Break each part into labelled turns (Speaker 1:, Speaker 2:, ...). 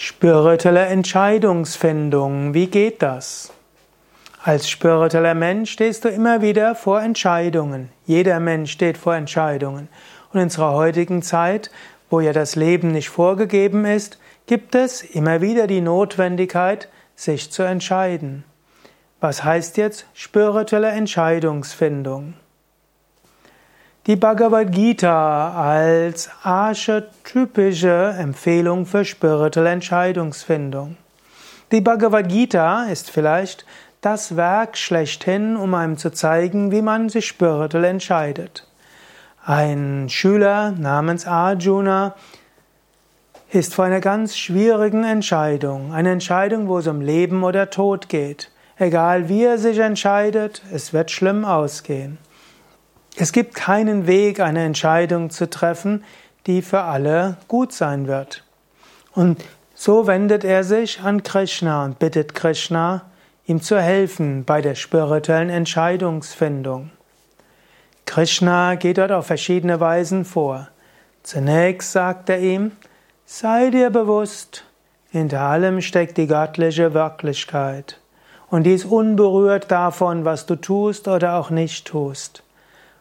Speaker 1: Spirituelle Entscheidungsfindung, wie geht das? Als spiritueller Mensch stehst du immer wieder vor Entscheidungen. Jeder Mensch steht vor Entscheidungen. Und in unserer heutigen Zeit, wo ja das Leben nicht vorgegeben ist, gibt es immer wieder die Notwendigkeit, sich zu entscheiden. Was heißt jetzt spirituelle Entscheidungsfindung? Die Bhagavad Gita als archetypische Empfehlung für spirituelle Entscheidungsfindung. Die Bhagavad Gita ist vielleicht das Werk schlechthin, um einem zu zeigen, wie man sich spirituell entscheidet. Ein Schüler namens Arjuna ist vor einer ganz schwierigen Entscheidung, eine Entscheidung, wo es um Leben oder Tod geht. Egal wie er sich entscheidet, es wird schlimm ausgehen. Es gibt keinen Weg, eine Entscheidung zu treffen, die für alle gut sein wird. Und so wendet er sich an Krishna und bittet Krishna, ihm zu helfen bei der spirituellen Entscheidungsfindung. Krishna geht dort auf verschiedene Weisen vor. Zunächst sagt er ihm, sei dir bewusst, hinter allem steckt die göttliche Wirklichkeit und die ist unberührt davon, was du tust oder auch nicht tust.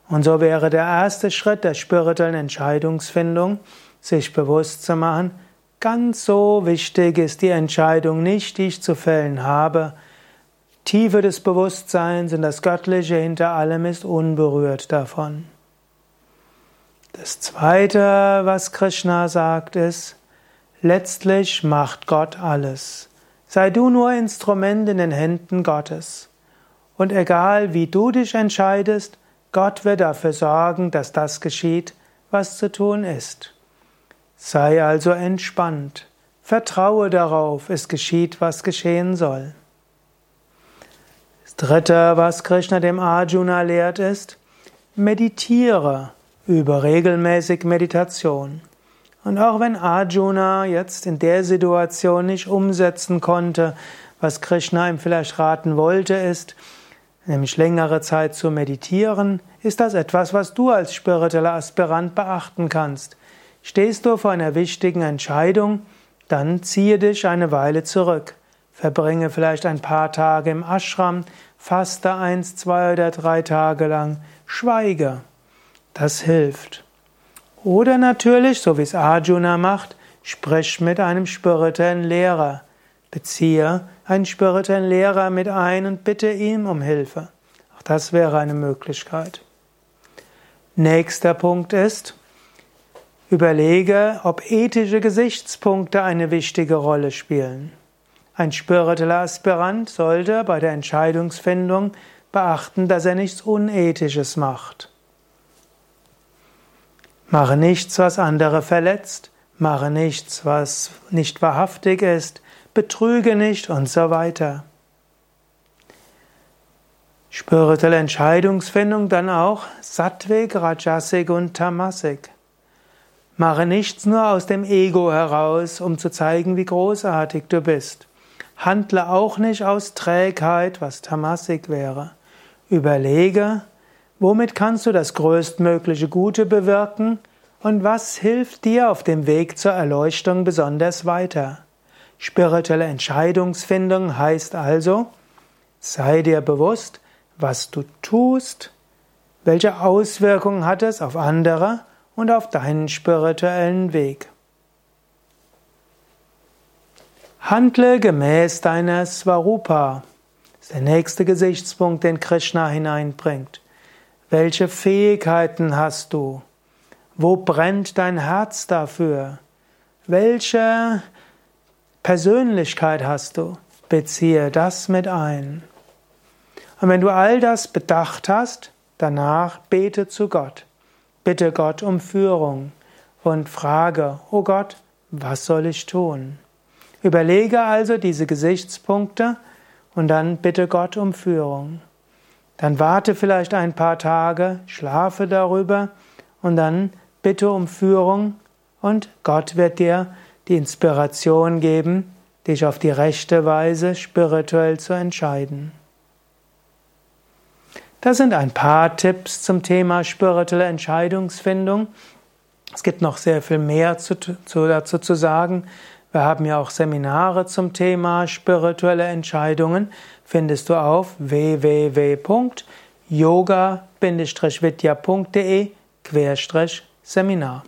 Speaker 1: Und so wäre der erste Schritt der spirituellen Entscheidungsfindung, sich bewusst zu machen, ganz so wichtig ist die Entscheidung nicht, die ich zu fällen habe. Tiefe des Bewusstseins und das Göttliche hinter allem ist unberührt davon. Das zweite, was Krishna sagt, ist, letztlich macht Gott alles. Sei du nur Instrument in den Händen Gottes. Und egal wie du dich entscheidest, Gott wird dafür sorgen, dass das geschieht, was zu tun ist. Sei also entspannt. Vertraue darauf, es geschieht, was geschehen soll. Das dritte, was Krishna dem Arjuna lehrt, ist, meditiere über regelmäßig Meditation. Und auch wenn Arjuna jetzt in der Situation nicht umsetzen konnte, was Krishna ihm vielleicht raten wollte, ist, nämlich längere Zeit zu meditieren, ist das etwas, was du als spiritueller Aspirant beachten kannst. Stehst du vor einer wichtigen Entscheidung, dann ziehe dich eine Weile zurück. Verbringe vielleicht ein paar Tage im Ashram, faste eins, zwei oder drei Tage lang, schweige. Das hilft. Oder natürlich, so wie es Arjuna macht, sprich mit einem spirituellen Lehrer. Beziehe einen spirituellen Lehrer mit ein und bitte ihm um Hilfe. Auch das wäre eine Möglichkeit. Nächster Punkt ist, überlege, ob ethische Gesichtspunkte eine wichtige Rolle spielen. Ein spiritueller Aspirant sollte bei der Entscheidungsfindung beachten, dass er nichts Unethisches macht. Mache nichts, was andere verletzt, mache nichts, was nicht wahrhaftig ist, betrüge nicht und so weiter. Spirituelle Entscheidungsfindung dann auch Sattvik, Rajasik und Tamasik. Mache nichts nur aus dem Ego heraus, um zu zeigen, wie großartig du bist. Handle auch nicht aus Trägheit, was Tamasik wäre. Überlege, womit kannst du das größtmögliche Gute bewirken und was hilft dir auf dem Weg zur Erleuchtung besonders weiter. Spirituelle Entscheidungsfindung heißt also, sei dir bewusst, was du tust, welche Auswirkungen hat es auf andere und auf deinen spirituellen Weg. Handle gemäß deiner Svarupa. Das ist der nächste Gesichtspunkt, den Krishna hineinbringt. Welche Fähigkeiten hast du? Wo brennt dein Herz dafür? Welche Persönlichkeit hast du, beziehe das mit ein. Und wenn du all das bedacht hast, danach bete zu Gott. Bitte Gott um Führung und frage, oh Gott, was soll ich tun? Überlege also diese Gesichtspunkte und dann bitte Gott um Führung. Dann warte vielleicht ein paar Tage, schlafe darüber und dann bitte um Führung und Gott wird dir die Inspiration geben, dich auf die rechte Weise spirituell zu entscheiden. Das sind ein paar Tipps zum Thema spirituelle Entscheidungsfindung. Es gibt noch sehr viel mehr zu, zu, dazu zu sagen. Wir haben ja auch Seminare zum Thema spirituelle Entscheidungen. Findest du auf www.yoga-vidya.de Seminar.